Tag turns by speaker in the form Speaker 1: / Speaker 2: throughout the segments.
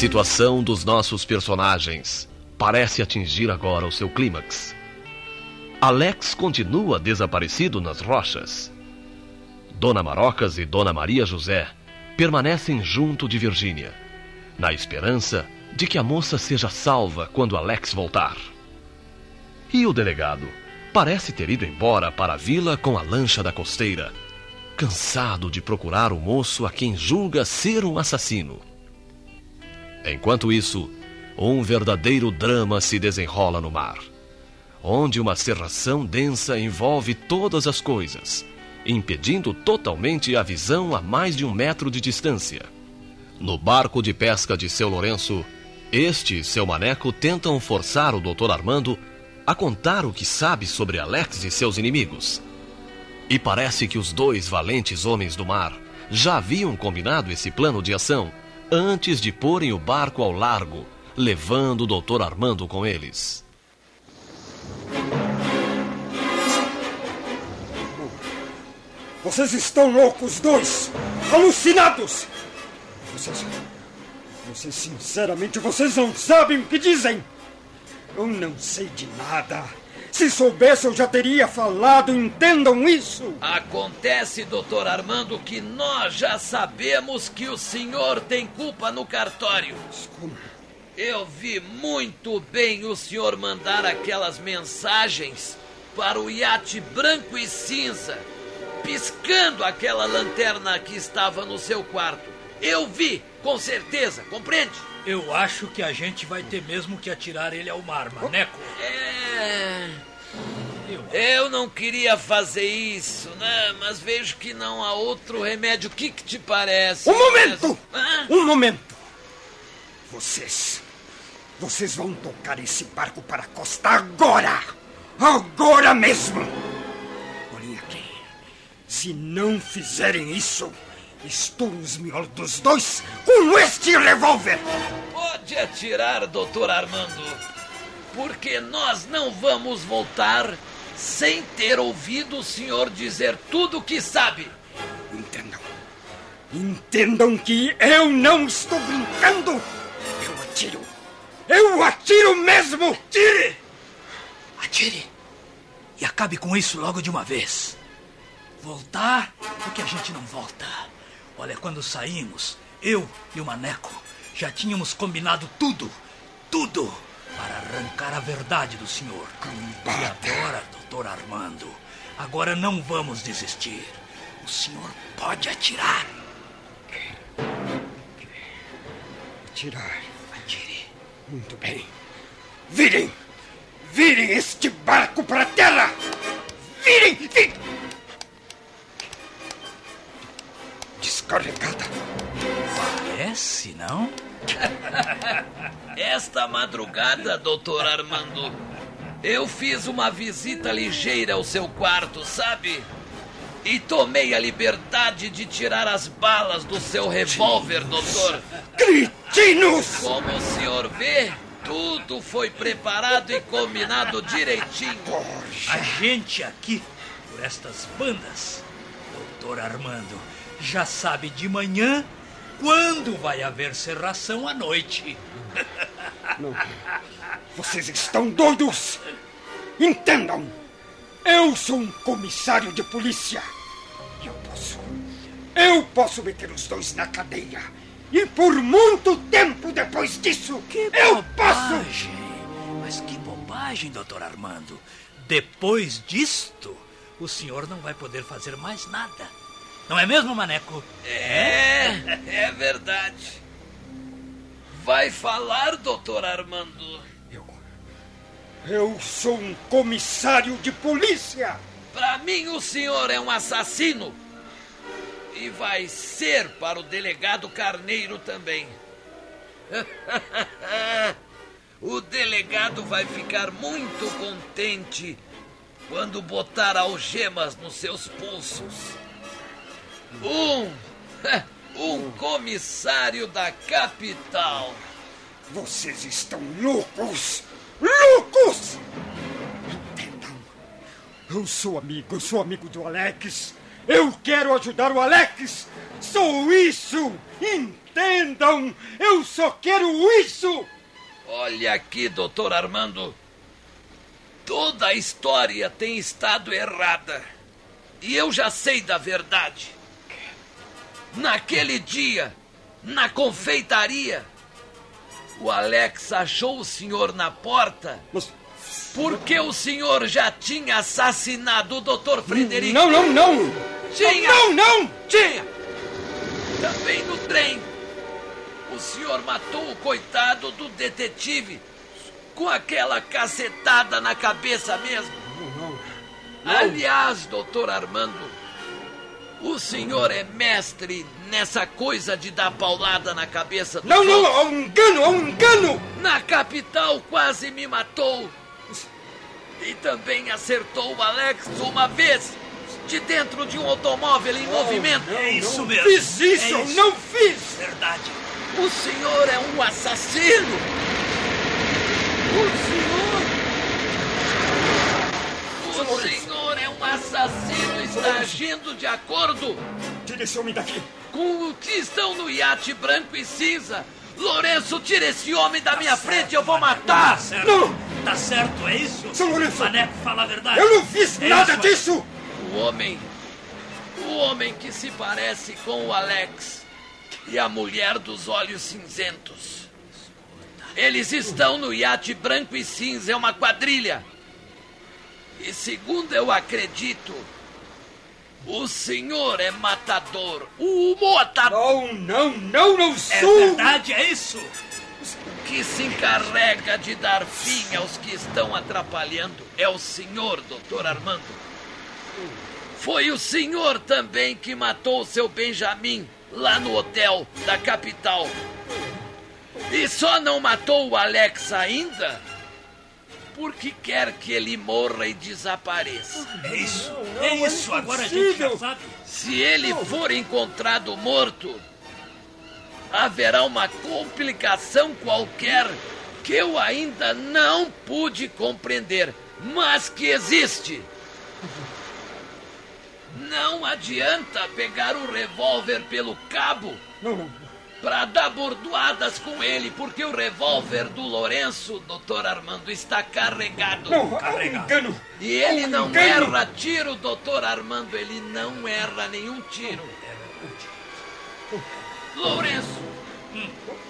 Speaker 1: Situação dos nossos personagens parece atingir agora o seu clímax. Alex continua desaparecido nas rochas. Dona Marocas e Dona Maria José permanecem junto de Virgínia, na esperança de que a moça seja salva quando Alex voltar. E o delegado parece ter ido embora para a vila com a lancha da costeira, cansado de procurar o moço a quem julga ser um assassino. Enquanto isso, um verdadeiro drama se desenrola no mar, onde uma cerração densa envolve todas as coisas, impedindo totalmente a visão a mais de um metro de distância. No barco de pesca de seu Lourenço, este e seu maneco tentam forçar o Dr. Armando a contar o que sabe sobre Alex e seus inimigos. E parece que os dois valentes homens do mar já haviam combinado esse plano de ação antes de porem o barco ao largo, levando o Dr. Armando com eles.
Speaker 2: Vocês estão loucos, dois! Alucinados! Vocês. Vocês, sinceramente, vocês não sabem o que dizem! Eu não sei de nada. Se soubesse, eu já teria falado, entendam isso!
Speaker 3: Acontece, doutor Armando, que nós já sabemos que o senhor tem culpa no cartório.
Speaker 2: Como?
Speaker 3: Eu vi muito bem o senhor mandar aquelas mensagens para o iate branco e cinza, piscando aquela lanterna que estava no seu quarto. Eu vi, com certeza, compreende?
Speaker 4: Eu acho que a gente vai ter mesmo que atirar ele ao mar, Maneco.
Speaker 3: É. Eu não queria fazer isso, né? Mas vejo que não há outro remédio. O que, que te parece?
Speaker 2: Um momento!
Speaker 3: Hã?
Speaker 2: Um momento! Vocês. Vocês vão tocar esse barco para a costa agora! Agora mesmo! Olhem aqui. Se não fizerem isso, estouro os miolos dos dois com este revólver!
Speaker 3: Pode atirar, doutor Armando. Porque nós não vamos voltar sem ter ouvido o senhor dizer tudo o que sabe.
Speaker 2: Entendam. Entendam que eu não estou brincando! Eu atiro! Eu atiro mesmo! Tire!
Speaker 4: Atire! E acabe com isso logo de uma vez. Voltar é que a gente não volta. Olha, quando saímos, eu e o Maneco já tínhamos combinado tudo, tudo, para arrancar a verdade do senhor. E agora, doutor Armando, agora não vamos desistir. O senhor pode atirar.
Speaker 2: Atirar.
Speaker 4: Atire.
Speaker 2: Muito bem. Virem! Virem este barco para a terra! Virem! Virem! Descarregada.
Speaker 4: Parece, não?
Speaker 3: Esta madrugada, doutor Armando, eu fiz uma visita ligeira ao seu quarto, sabe? E tomei a liberdade de tirar as balas do seu revólver, doutor.
Speaker 2: Cretinos!
Speaker 3: Como o senhor vê, tudo foi preparado e combinado direitinho.
Speaker 4: A gente aqui, por estas bandas, doutor Armando, já sabe de manhã quando vai haver serração à noite.
Speaker 2: Vocês estão doidos! Entendam! Eu sou um comissário de polícia. Eu posso. Eu posso meter os dois na cadeia. E por muito tempo depois disso, eu posso!
Speaker 4: bobagem! Mas que bobagem, doutor Armando. Depois disto, o senhor não vai poder fazer mais nada. Não é mesmo, Maneco?
Speaker 3: É, é verdade. Vai falar, doutor Armando.
Speaker 2: Eu. Eu sou um comissário de polícia!
Speaker 3: Para mim, o senhor é um assassino. E vai ser para o delegado Carneiro também. o delegado vai ficar muito contente quando botar algemas nos seus pulsos. Um. Um comissário da capital.
Speaker 2: Vocês estão loucos! Loucos! Entendam. Eu sou amigo, eu sou amigo do Alex. Eu quero ajudar o Alex. Sou isso! Entendam! Eu só quero isso!
Speaker 3: Olha aqui, doutor Armando. Toda a história tem estado errada. E eu já sei da verdade. Naquele dia, na confeitaria, o Alex achou o senhor na porta
Speaker 2: Mas.
Speaker 3: porque o senhor já tinha assassinado o doutor Frederico.
Speaker 2: Não, não, não!
Speaker 3: Tinha!
Speaker 2: Não, não!
Speaker 3: Tinha! Também no trem. O senhor matou o coitado do detetive com aquela cacetada na cabeça mesmo. Aliás, doutor Armando, o senhor é mestre nessa coisa de dar paulada na cabeça do
Speaker 2: Não, não! Há um engano! Há um engano!
Speaker 3: Na capital quase me matou. E também acertou o Alex uma vez, de dentro de um automóvel em movimento.
Speaker 4: É isso mesmo.
Speaker 2: Fiz isso!
Speaker 4: É
Speaker 2: eu
Speaker 4: isso.
Speaker 2: não fiz!
Speaker 4: Verdade.
Speaker 3: O senhor é um assassino! O senhor. O senhor é assassino está agindo de acordo
Speaker 2: Tire esse homem daqui!
Speaker 3: com o que estão no iate branco e cinza. Lourenço, tira esse homem da minha frente, eu vou
Speaker 4: Tá
Speaker 3: matar!
Speaker 4: certo.
Speaker 2: Não!
Speaker 4: Tá certo, é isso?
Speaker 2: Seu Lourenço!
Speaker 4: Maneco, fala a verdade.
Speaker 2: Eu não fiz
Speaker 4: É
Speaker 2: nada
Speaker 4: isso.
Speaker 2: disso!
Speaker 3: O homem. O homem que se parece com o Alex e a mulher dos olhos cinzentos. Eles estão no iate branco e cinza, é uma quadrilha. E segundo eu acredito, o senhor é matador. O matador
Speaker 2: Não, não, não, não
Speaker 4: É
Speaker 2: sou!
Speaker 4: verdade, é isso?
Speaker 3: que se encarrega de dar fim aos que estão atrapalhando é o senhor, doutor Armando. Foi o senhor também que matou o seu Benjamin lá no hotel da capital. E só não matou o Alex ainda porque quer que ele morra e desapareça.
Speaker 4: É isso.
Speaker 2: não,
Speaker 4: é
Speaker 2: é
Speaker 4: isso. Agora a gente já sabe.
Speaker 3: Se ele for encontrado morto, haverá uma complicação qualquer que eu ainda não pude compreender, mas que existe. Não adianta pegar o revólver pelo cabo
Speaker 2: Não, não.
Speaker 3: Para dar bordoadas com ele, porque o revólver do Lourenço, doutor Armando, está carregado.
Speaker 2: Não, um
Speaker 4: Carregado.
Speaker 2: engano!
Speaker 3: E ele
Speaker 2: um
Speaker 3: não
Speaker 2: engano.
Speaker 3: erra tiro, doutor Armando. Ele não erra nenhum tiro. Lourenço,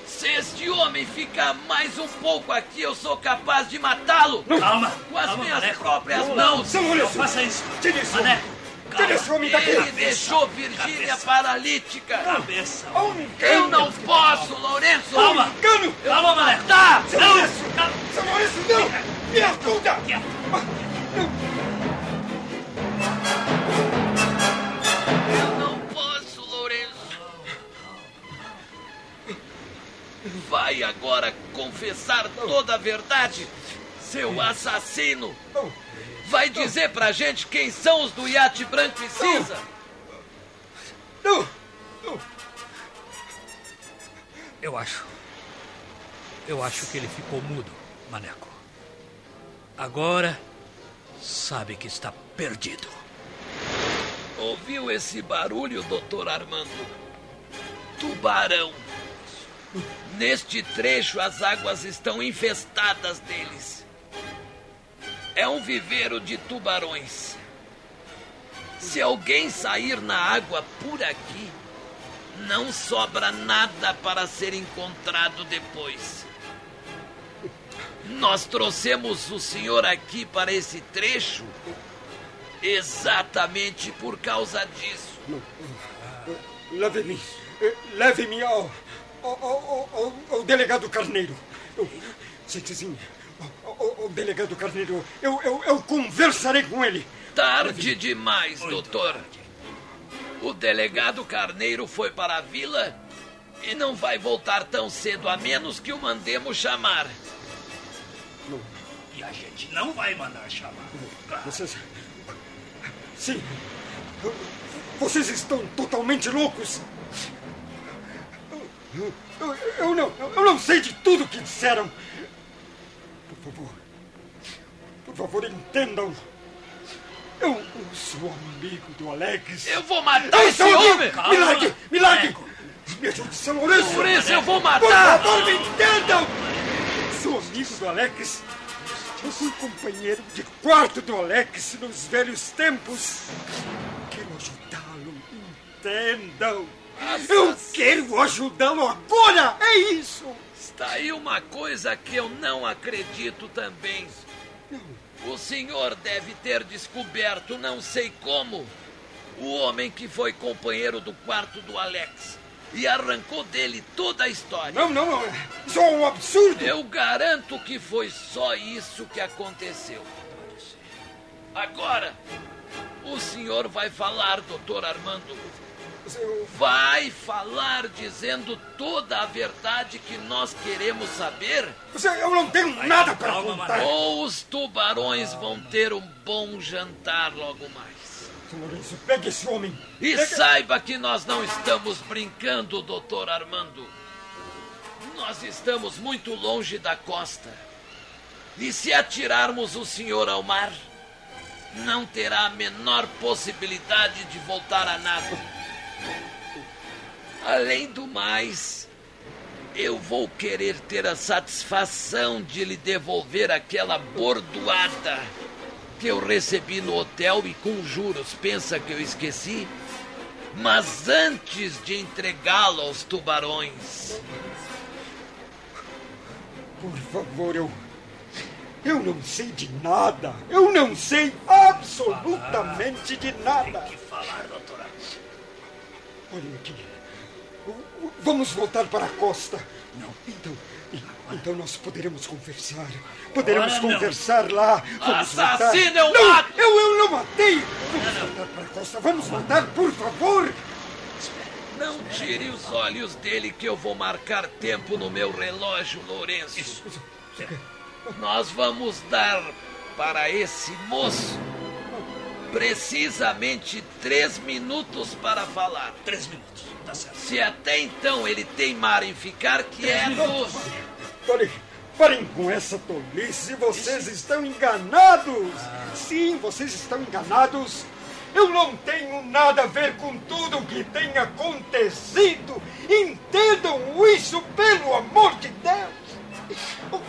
Speaker 3: se este homem ficar mais um pouco aqui, eu sou capaz de matá-lo.
Speaker 4: Calma.
Speaker 3: Com as
Speaker 4: calma,
Speaker 3: minhas
Speaker 4: Maneco.
Speaker 3: próprias
Speaker 4: Não,
Speaker 3: mãos.
Speaker 4: Não
Speaker 2: Lourenço!
Speaker 4: faça isso.
Speaker 2: Tire homem!
Speaker 4: Maneco.
Speaker 2: Daqui!
Speaker 3: Ele deixou Virgínia
Speaker 4: cabeça.
Speaker 3: paralítica.
Speaker 4: Cabeça.
Speaker 3: Eu não posso, Lourenço.
Speaker 4: Calma.
Speaker 2: Engano!
Speaker 4: Calma, Maneco.
Speaker 3: Tá.
Speaker 2: Seu
Speaker 4: Não.
Speaker 2: Lourenço! Seu Lourenço, não! Me ajuda!
Speaker 4: Quieto.
Speaker 3: Eu não posso, Lourenço. Vai agora confessar toda a verdade, seu assassino.
Speaker 2: Não.
Speaker 3: Vai dizer pra gente quem são os do iate branco e cinza.
Speaker 2: Não! Não!
Speaker 4: Eu acho. Eu acho que ele ficou mudo, Maneco. Agora sabe que está perdido.
Speaker 3: Ouviu esse barulho, doutor Armando? Tubarão. Neste trecho, as águas estão infestadas deles. É um viveiro de tubarões. Se alguém sair na água por aqui, não sobra nada para ser encontrado depois. Nós trouxemos o senhor aqui para esse trecho exatamente por causa disso.
Speaker 2: Leve-me! leve-me ao, ao, ao, ao, ao delegado Carneiro. Eu, Ao- ao delegado Carneiro, eu, eu, eu conversarei com ele.
Speaker 3: Tarde demais, doutor. O delegado Carneiro foi para a vila e não vai voltar tão cedo, a menos que o mandemos chamar.
Speaker 4: E a gente não vai mandar chamar. Claro.
Speaker 2: Vocês. Sim. Vocês estão totalmente loucos. Eu, eu- eu não, eu não sei de tudo que disseram. Por favor. Por favor, entendam. Eu, eu sou amigo do Alex.
Speaker 3: Eu vou matar
Speaker 2: Eu
Speaker 3: esse homem!
Speaker 2: Me largue!
Speaker 4: Eco.
Speaker 2: Me ajude, São Lourenço!
Speaker 3: Por isso eu vou
Speaker 2: Por
Speaker 3: matar!
Speaker 2: favor, me entendam! Sou amigo do Alex. Eu fui companheiro de quarto do Alex nos velhos tempos. Quero ajudá-lo. Entendam. Eu quero ajudá-lo agora. É isso.
Speaker 3: Está aí uma coisa que eu não acredito também. O senhor deve ter descoberto, não sei como, o homem que foi companheiro do quarto do Alex e arrancou dele toda a história.
Speaker 2: Não, não, não. Isso é um absurdo.
Speaker 3: Eu garanto que foi só isso que aconteceu. Agora, o senhor vai falar, doutor Armando. Vai falar dizendo toda a verdade que nós queremos saber?
Speaker 2: Eu não tenho nada para contar.
Speaker 3: Ou os tubarões vão ter um bom jantar logo mais.
Speaker 2: Lourenço, pegue esse homem.
Speaker 3: E saiba que nós não estamos brincando, doutor Armando. Nós estamos muito longe da costa. E se atirarmos o senhor ao mar, não terá a menor possibilidade de voltar a nada. Além do mais, eu vou querer ter a satisfação de lhe devolver aquela bordoada que eu recebi no hotel e com juros. Pensa que eu esqueci? Mas antes de entregá-lo aos tubarões.
Speaker 2: Por favor, eu. Eu não sei de nada. Eu não sei absolutamente de nada.
Speaker 4: Tem que falar, doutora.
Speaker 2: Olhem aqui. Vamos voltar para a costa. Não. Então. Então nós poderemos conversar. Poderemos
Speaker 4: não.
Speaker 2: conversar lá. Vamos
Speaker 3: Assassino,
Speaker 2: voltar.
Speaker 3: eu
Speaker 2: não,
Speaker 3: mato!
Speaker 2: Eu, eu não matei! Vamos voltar para a costa. Vamos voltar, por favor!
Speaker 3: Não tire os olhos dele que eu vou marcar tempo no meu relógio, Lourenço. Nós vamos dar para esse moço precisamente três minutos para falar.
Speaker 4: Três minutos. Tá certo.
Speaker 3: Se até então ele teimar em ficar quieto,
Speaker 2: Parem, parem com essa tolice. Vocês estão enganados. Sim, vocês estão enganados. Eu não tenho nada a ver com tudo o que tem acontecido. Entendam isso, pelo amor de Deus. Oh,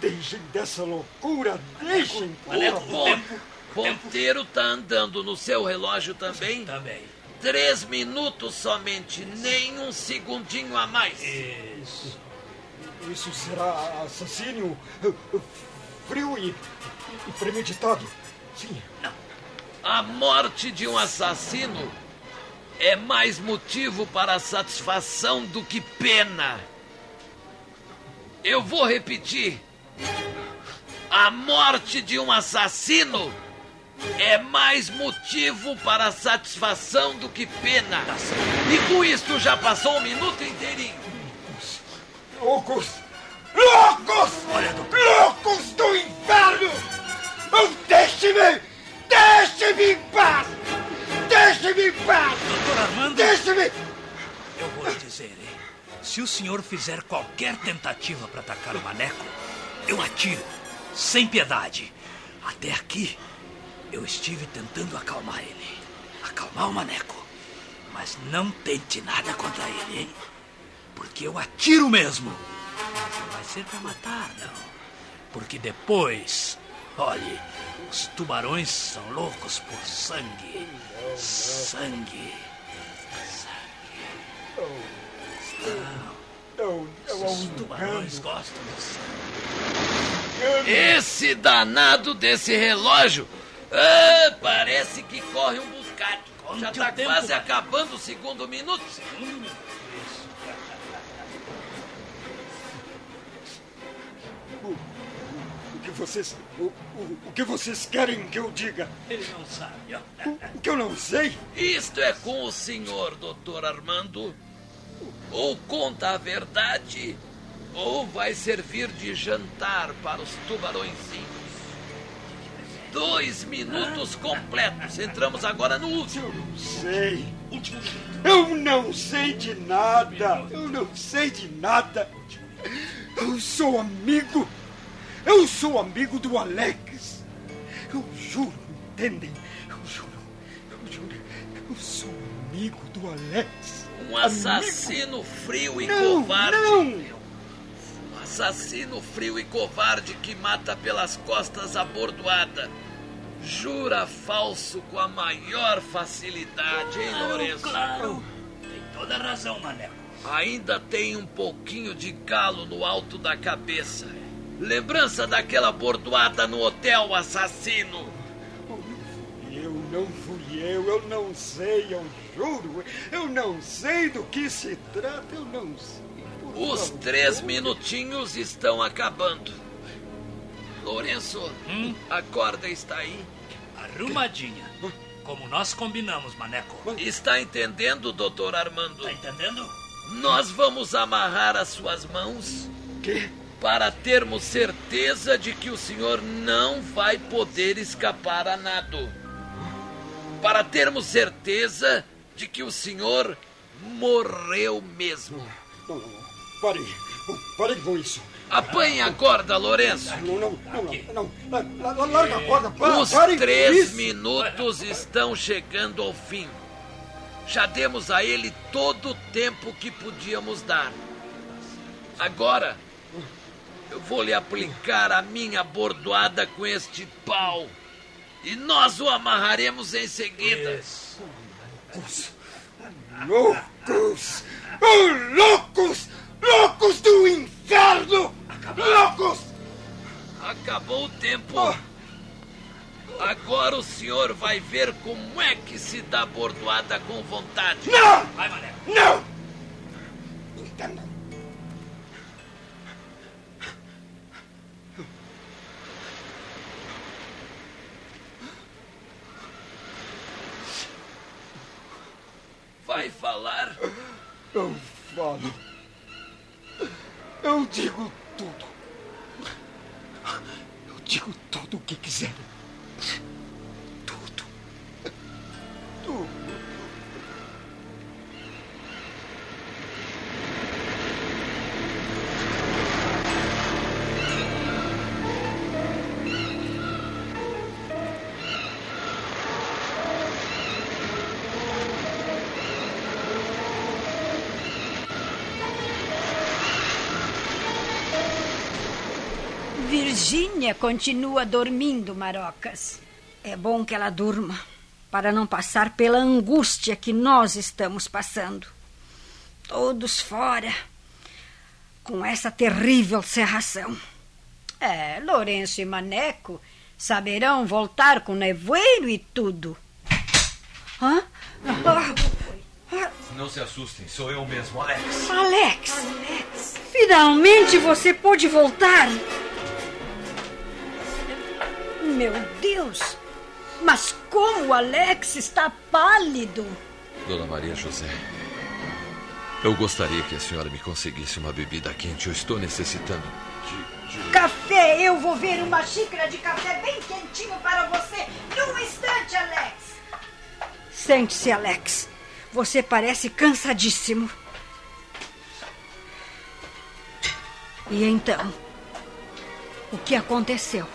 Speaker 2: Deixem, dessa loucura. Deixem, por
Speaker 4: Maneco, o
Speaker 3: ponteiro tá andando no seu relógio também?
Speaker 4: Também.
Speaker 3: Três minutos somente, nem um segundinho a mais.
Speaker 4: Isso.
Speaker 2: Isso será assassínio frio e, e premeditado. Sim.
Speaker 3: A morte de um assassino é mais motivo para satisfação do que pena. Eu vou repetir. A morte de um assassino é mais motivo para satisfação do que pena. E com isto já passou um minuto inteirinho.
Speaker 2: Loucos! Loucos!
Speaker 4: Olha, doutor.
Speaker 2: Loucos do inferno! Oh, Deixe-me! Deixe-me em paz! Deixe-me em paz!
Speaker 4: Doutor Armando,
Speaker 2: Deixe-me!
Speaker 4: eu vou lhe dizer, hein? Se o senhor fizer qualquer tentativa para atacar o maneco, eu atiro, sem piedade. Até aqui, eu estive tentando acalmar ele. Acalmar o maneco. Mas não tente nada contra ele, hein? Porque eu atiro mesmo. Mas não vai ser pra matar, não. Porque depois, olhe, os tubarões são loucos por sangue. Sangue.
Speaker 2: Não,
Speaker 4: gostam de sangue.
Speaker 3: Esse danado desse relógio ah, parece que corre um.
Speaker 4: Onde
Speaker 3: Já
Speaker 4: o
Speaker 3: tá
Speaker 4: tempo
Speaker 3: quase acabando o segundo minuto.
Speaker 4: Segundo minuto. Isso.
Speaker 2: O que vocês. O, o, o que vocês querem que eu diga?
Speaker 4: Ele não sabe.
Speaker 2: O, o que eu não sei?
Speaker 3: Isto é com o senhor, doutor Armando. Ou conta a verdade, ou vai servir de jantar para os tubarõezinhos. Dois minutos completos. Entramos agora no último.
Speaker 2: Eu não sei. Eu não sei de nada. Eu não sei de nada. Eu sou amigo. Eu sou amigo do Alex. Eu juro, entendem? Eu juro. Eu juro. Eu sou amigo do Alex.
Speaker 3: Um assassino frio e
Speaker 2: Não,
Speaker 3: covarde.
Speaker 2: não.
Speaker 3: Um assassino frio e covarde que mata pelas costas a bordoada. Jura falso com a maior facilidade, hein, Lourenço?
Speaker 4: claro. Tem toda razão, Maneco.
Speaker 3: Ainda tem um pouquinho de galo no alto da cabeça. Lembrança daquela bordoada no hotel assassino.
Speaker 2: Não fui eu, eu não sei, eu juro. Eu não sei do que se trata, eu não sei.
Speaker 3: Os
Speaker 2: favor.
Speaker 3: três minutinhos estão acabando. Lourenço,
Speaker 4: Hum?
Speaker 3: a corda está aí.
Speaker 4: Arrumadinha. Como nós combinamos, Maneco.
Speaker 3: Está entendendo, doutor Armando?
Speaker 4: Tá entendendo?
Speaker 3: Nós vamos amarrar as suas mãos
Speaker 2: Que?
Speaker 3: para termos certeza de que o senhor não vai poder escapar a nado. Para termos certeza de que o senhor morreu mesmo.
Speaker 2: Não, não, não. Parem. Parem com isso.
Speaker 3: Apanhe a corda, Lourenço.
Speaker 2: Não, não, não, não. não. La- la- la- Larga a corda. Pa,
Speaker 3: Os
Speaker 2: parem com
Speaker 3: três
Speaker 2: isso.
Speaker 3: minutos estão chegando ao fim. Já demos a ele todo o tempo que podíamos dar. Agora, eu vou lhe aplicar a minha bordoada com este pau. E nós o amarraremos em seguida.
Speaker 2: Loucos! Oh, loucos! Loucos do inferno! Loucos!
Speaker 3: Acabou o tempo.
Speaker 2: Oh.
Speaker 3: Agora o senhor vai ver como é que se dá bordoada com vontade.
Speaker 2: Não!
Speaker 4: Vai, Maneco.
Speaker 2: Não! Entendam.
Speaker 3: Vai falar?
Speaker 2: Eu falo. Eu digo tudo. Eu digo tudo o que quiserem.
Speaker 5: Virgínia continua dormindo, Marocas. É bom que ela durma, para não passar pela angústia que nós estamos passando. Todos fora, com essa terrível cerração. É, Lourenço e Maneco saberão voltar com nevoeiro e tudo. Hã? Ah,
Speaker 6: Não se assustem, sou eu mesmo, Alex.
Speaker 5: Alex! Finalmente você pôde voltar! Meu Deus! Mas como o Alex está pálido!
Speaker 6: Dona Maria José, eu gostaria que a senhora me conseguisse uma bebida quente. Eu estou necessitando de. de...
Speaker 5: Café! Eu vou ver uma xícara de café bem quentinho para você num instante, Alex! Sente-se, Alex. Você parece cansadíssimo. E então? O que aconteceu?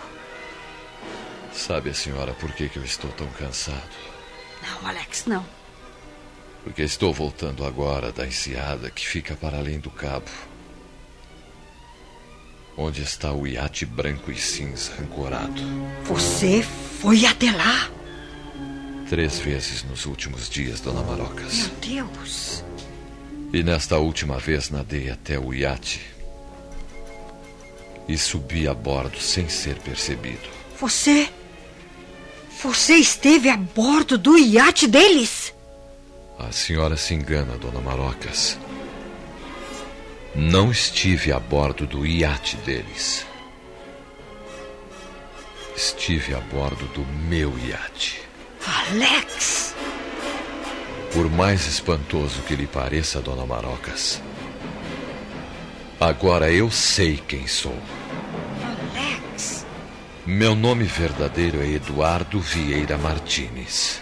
Speaker 6: Sabe a senhora por que, que eu estou tão cansado?
Speaker 5: Não, Alex, não.
Speaker 6: Porque estou voltando agora da enseada que fica para além do cabo. Onde está o iate branco e cinza ancorado.
Speaker 5: Você foi até lá?
Speaker 6: Três vezes nos últimos dias, Dona Marocas.
Speaker 5: Meu Deus.
Speaker 6: E nesta última vez nadei até o iate. E subi a bordo sem ser percebido.
Speaker 5: Você. Você esteve a bordo do iate deles?
Speaker 6: A senhora se engana, dona Marocas. Não estive a bordo do iate deles. Estive a bordo do meu iate.
Speaker 5: Alex!
Speaker 6: Por mais espantoso que lhe pareça, dona Marocas, agora eu sei quem sou. Meu nome verdadeiro é Eduardo Vieira Martins.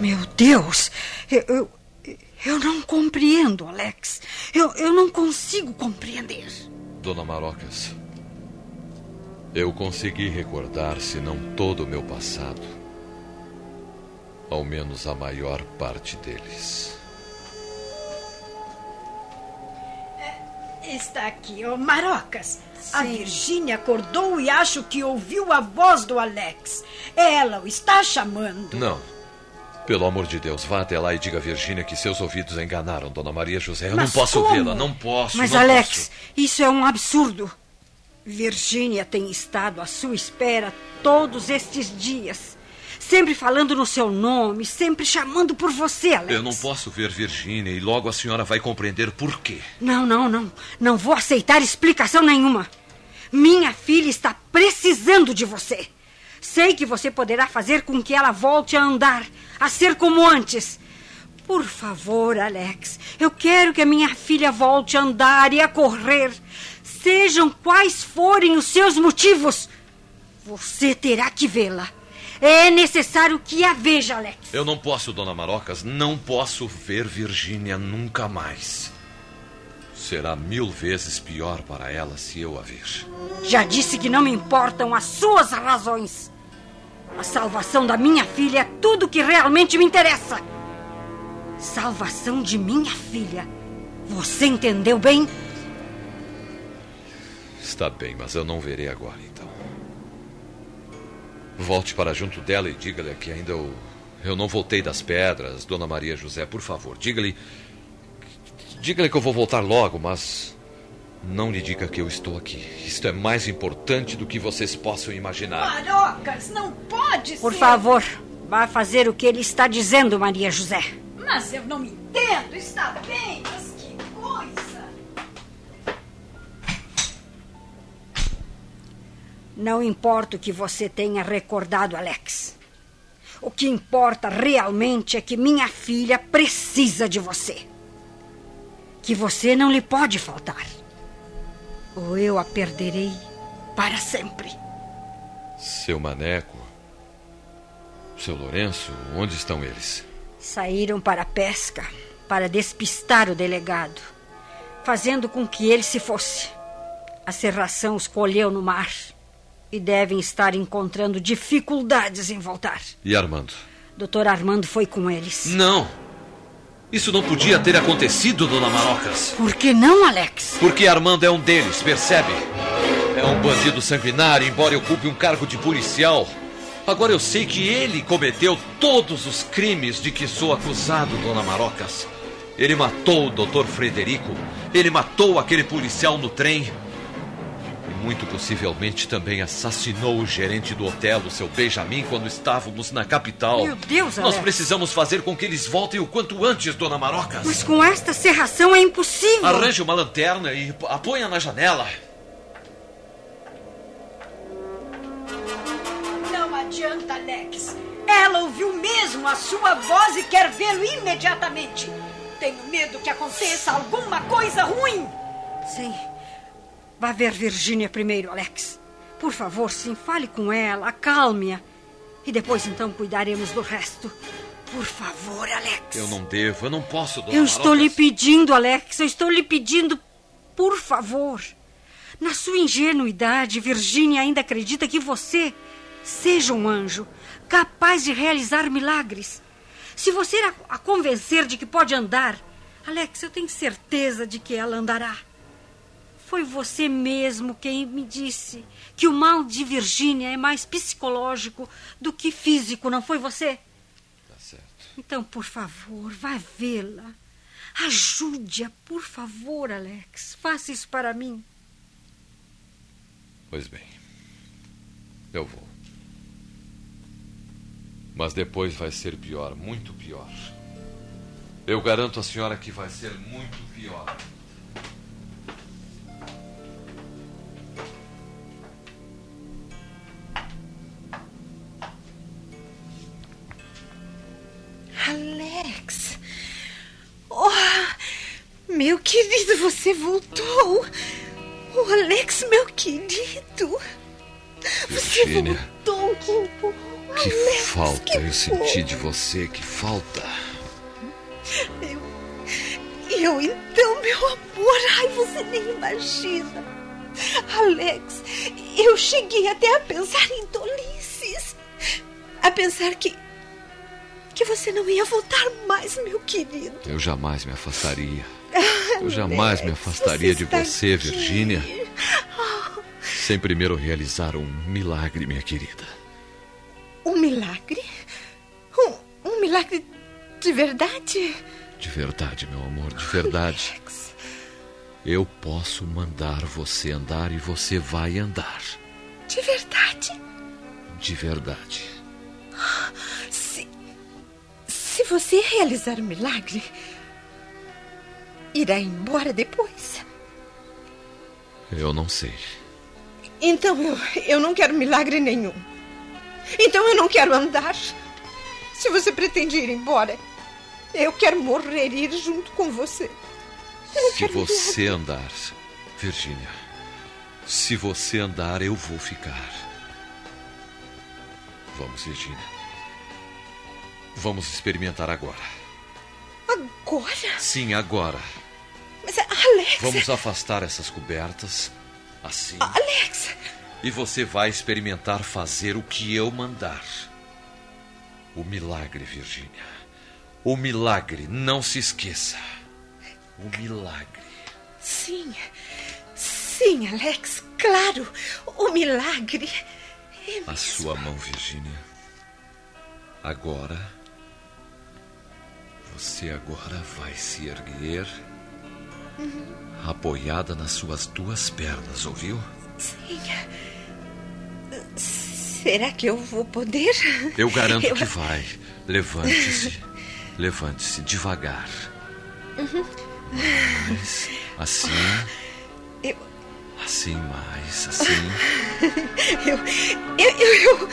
Speaker 5: Meu Deus! Eu, eu, Eu não compreendo, Alex. Eu, eu não consigo compreender.
Speaker 6: Dona Marocas, eu consegui recordar, se não todo o meu passado, ao menos a maior parte deles.
Speaker 5: Está aqui, ô Marocas. A Virgínia acordou e acho que ouviu a voz do Alex. Ela o está chamando.
Speaker 6: Não. Pelo amor de Deus, vá até lá e diga a Virgínia que seus ouvidos enganaram, Dona Maria José. Eu
Speaker 5: Mas
Speaker 6: não posso vê-la, não posso.
Speaker 5: Mas,
Speaker 6: não
Speaker 5: Alex,
Speaker 6: posso.
Speaker 5: isso é um absurdo. Virgínia tem estado à sua espera todos estes dias. Sempre falando no seu nome, sempre chamando por você, Alex.
Speaker 6: Eu não posso ver Virgínia e logo a senhora vai compreender por quê.
Speaker 5: Não, não, não. Não vou aceitar explicação nenhuma. Minha filha está precisando de você. Sei que você poderá fazer com que ela volte a andar, a ser como antes. Por favor, Alex, eu quero que a minha filha volte a andar e a correr. Sejam quais forem os seus motivos, você terá que vê-la. É necessário que a veja, Alex.
Speaker 6: Eu não posso, Dona Marocas, não posso ver Virgínia nunca mais. Será mil vezes pior para ela se eu a ver.
Speaker 5: Já disse que não me importam as suas razões. A salvação da minha filha é tudo que realmente me interessa. Salvação de minha filha. Você entendeu bem?
Speaker 6: Está bem, mas eu não verei agora, então. Volte para junto dela e diga-lhe que ainda eu, eu não voltei das pedras, Dona Maria José, por favor. Diga-lhe. Diga-lhe que eu vou voltar logo, mas. Não lhe diga que eu estou aqui. Isto é mais importante do que vocês possam imaginar.
Speaker 7: Marocas, não pode
Speaker 5: Por
Speaker 7: ser.
Speaker 5: favor, vá fazer o que ele está dizendo, Maria José.
Speaker 7: Mas eu não me entendo. Está bem, mas que coisa.
Speaker 5: Não importa o que você tenha recordado, Alex. O que importa realmente é que minha filha precisa de você. Que você não lhe pode faltar. Ou eu a perderei para sempre.
Speaker 6: Seu Maneco. Seu Lourenço, onde estão eles?
Speaker 5: Saíram para a pesca para despistar o delegado, fazendo com que ele se fosse. A serração os colheu no mar e devem estar encontrando dificuldades em voltar.
Speaker 6: E Armando?
Speaker 5: Doutor Armando foi com eles.
Speaker 6: Não! Isso não podia ter acontecido, Dona Marocas.
Speaker 5: Por que não, Alex?
Speaker 6: Porque Armando é um deles, percebe? É um bandido sanguinário, embora ocupe um cargo de policial. Agora eu sei que ele cometeu todos os crimes de que sou acusado, Dona Marocas. Ele matou o Dr. Frederico. Ele matou aquele policial no trem. Muito possivelmente também assassinou o gerente do hotel, o seu Benjamin, quando estávamos na capital.
Speaker 5: Meu Deus,
Speaker 6: Nós
Speaker 5: Alex.
Speaker 6: precisamos fazer com que eles voltem o quanto antes, Dona Marocas.
Speaker 5: Mas com esta serração é impossível.
Speaker 6: Arranje uma lanterna e a ponha na janela.
Speaker 7: Não adianta, Alex. Ela ouviu mesmo a sua voz e quer vê-lo imediatamente. Tenho medo que aconteça alguma coisa ruim.
Speaker 5: Sim. Vá ver Virgínia primeiro, Alex. Por favor, sim, fale com ela, acalme-a. E depois então cuidaremos do resto. Por favor, Alex.
Speaker 6: Eu não devo, eu não posso, Dona
Speaker 5: Eu estou lhe pedindo, Alex, eu estou lhe pedindo, por favor. Na sua ingenuidade, Virgínia ainda acredita que você seja um anjo, capaz de realizar milagres. Se você a convencer de que pode andar, Alex, eu tenho certeza de que ela andará. Foi você mesmo quem me disse que o mal de Virgínia é mais psicológico do que físico, não foi você?
Speaker 6: Tá certo.
Speaker 5: Então, por favor, vá vê-la. Ajude-a, por favor, Alex. Faça isso para mim.
Speaker 6: Pois bem. Eu vou. Mas depois vai ser pior, muito pior. Eu garanto à senhora que vai ser muito pior.
Speaker 8: Meu querido, você voltou. Oh, Alex, meu querido. Você voltou, que bom.
Speaker 6: que
Speaker 8: Alex,
Speaker 6: falta
Speaker 8: que
Speaker 6: eu senti de você, que falta.
Speaker 8: Eu, Eu então, meu amor, ai, você nem imagina. Alex, eu cheguei até a pensar em tolices. A pensar que. Que você não ia voltar mais, meu querido.
Speaker 6: Eu jamais me afastaria.
Speaker 8: Ah,
Speaker 6: Eu jamais me
Speaker 8: Alex,
Speaker 6: afastaria
Speaker 8: você
Speaker 6: de você,
Speaker 8: aqui.
Speaker 6: Virgínia,
Speaker 8: Ah,
Speaker 6: sem primeiro realizar um milagre, minha querida.
Speaker 8: um milagre? Um, um milagre de verdade?
Speaker 6: De verdade, meu amor, de verdade. Eu posso mandar você andar e você vai andar.
Speaker 8: De verdade?
Speaker 6: De verdade.
Speaker 8: Se você realizar o milagre, irá embora depois.
Speaker 6: Eu não sei.
Speaker 8: Então eu, eu não quero milagre nenhum. Então eu não quero andar. Se você pretende ir embora, eu quero morrer e ir junto com você.
Speaker 6: Se você andar, Virgínia, se você andar, eu vou ficar. Vamos, Virgínia. Vamos experimentar agora.
Speaker 8: Agora?
Speaker 6: Sim, agora.
Speaker 8: Mas, Alex.
Speaker 6: Vamos afastar essas cobertas. Assim.
Speaker 8: Alex!
Speaker 6: E você vai experimentar fazer o que eu mandar. O milagre, Virgínia. O milagre, não se esqueça. O milagre.
Speaker 8: Sim. Sim, Alex, claro. O milagre. É
Speaker 6: A sua mão, Virgínia. Agora. Você agora vai se erguer,
Speaker 8: Uhum.
Speaker 6: apoiada nas suas duas pernas, ouviu?
Speaker 8: Sim. Será que eu vou poder?
Speaker 6: Eu garanto
Speaker 8: Eu-
Speaker 6: que vai. Levante-se. Levante-se devagar.
Speaker 8: Uhum.
Speaker 6: Mais. Assim.
Speaker 8: Eu-
Speaker 6: Assim, mais. Assim.
Speaker 8: Eu, eu, eu, eu-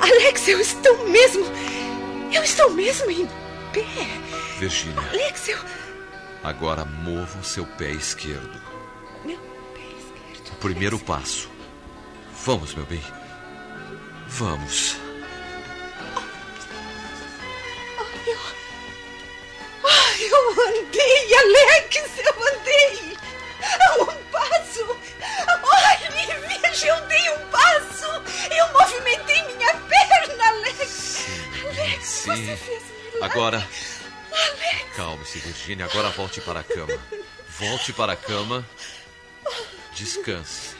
Speaker 8: Alex, eu estou mesmo. Eu estou mesmo em pé.
Speaker 6: Virgínia,
Speaker 8: Alex, eu.
Speaker 6: agora mova o seu pé esquerdo.
Speaker 8: Meu pé esquerdo.
Speaker 6: O primeiro passo. Vamos, meu bem. Vamos.
Speaker 8: Eu. Ai, eu andei, Alex, eu andei. Um passo. Olhe, veja, eu dei um passo. Eu movimentei minha perna, Alex. Alex,
Speaker 6: Sim.
Speaker 8: você fez milagre.
Speaker 6: Agora. Virgínia. Agora volte para a cama. Volte para a cama. Descanse.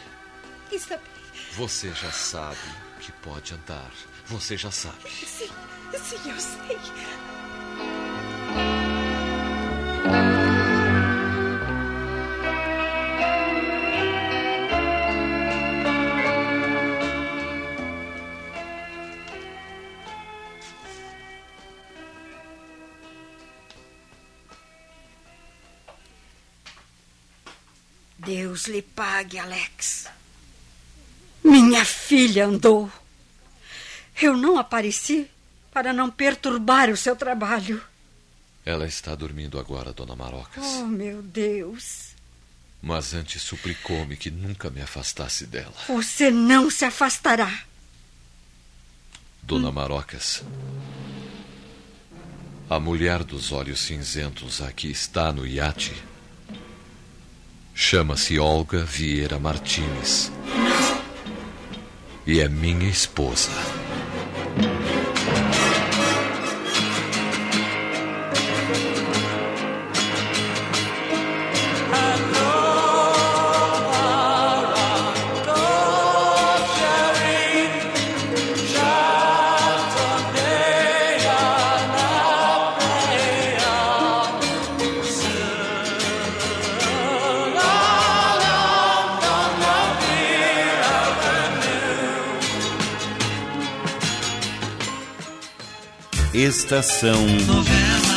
Speaker 8: Está bem.
Speaker 6: Você já sabe que pode andar. Você já sabe.
Speaker 8: Sim, sim, eu sei.
Speaker 5: Deus lhe pague, Alex. Minha filha andou. Eu não apareci para não perturbar o seu trabalho.
Speaker 6: Ela está dormindo agora, dona Marocas.
Speaker 5: Oh, meu Deus.
Speaker 6: Mas antes suplicou-me que nunca me afastasse dela.
Speaker 5: Você não se afastará.
Speaker 6: Dona Marocas. A mulher dos olhos cinzentos aqui está no iate. Chama-se Olga Vieira Martins. E é minha esposa.
Speaker 9: Estação
Speaker 10: Novela.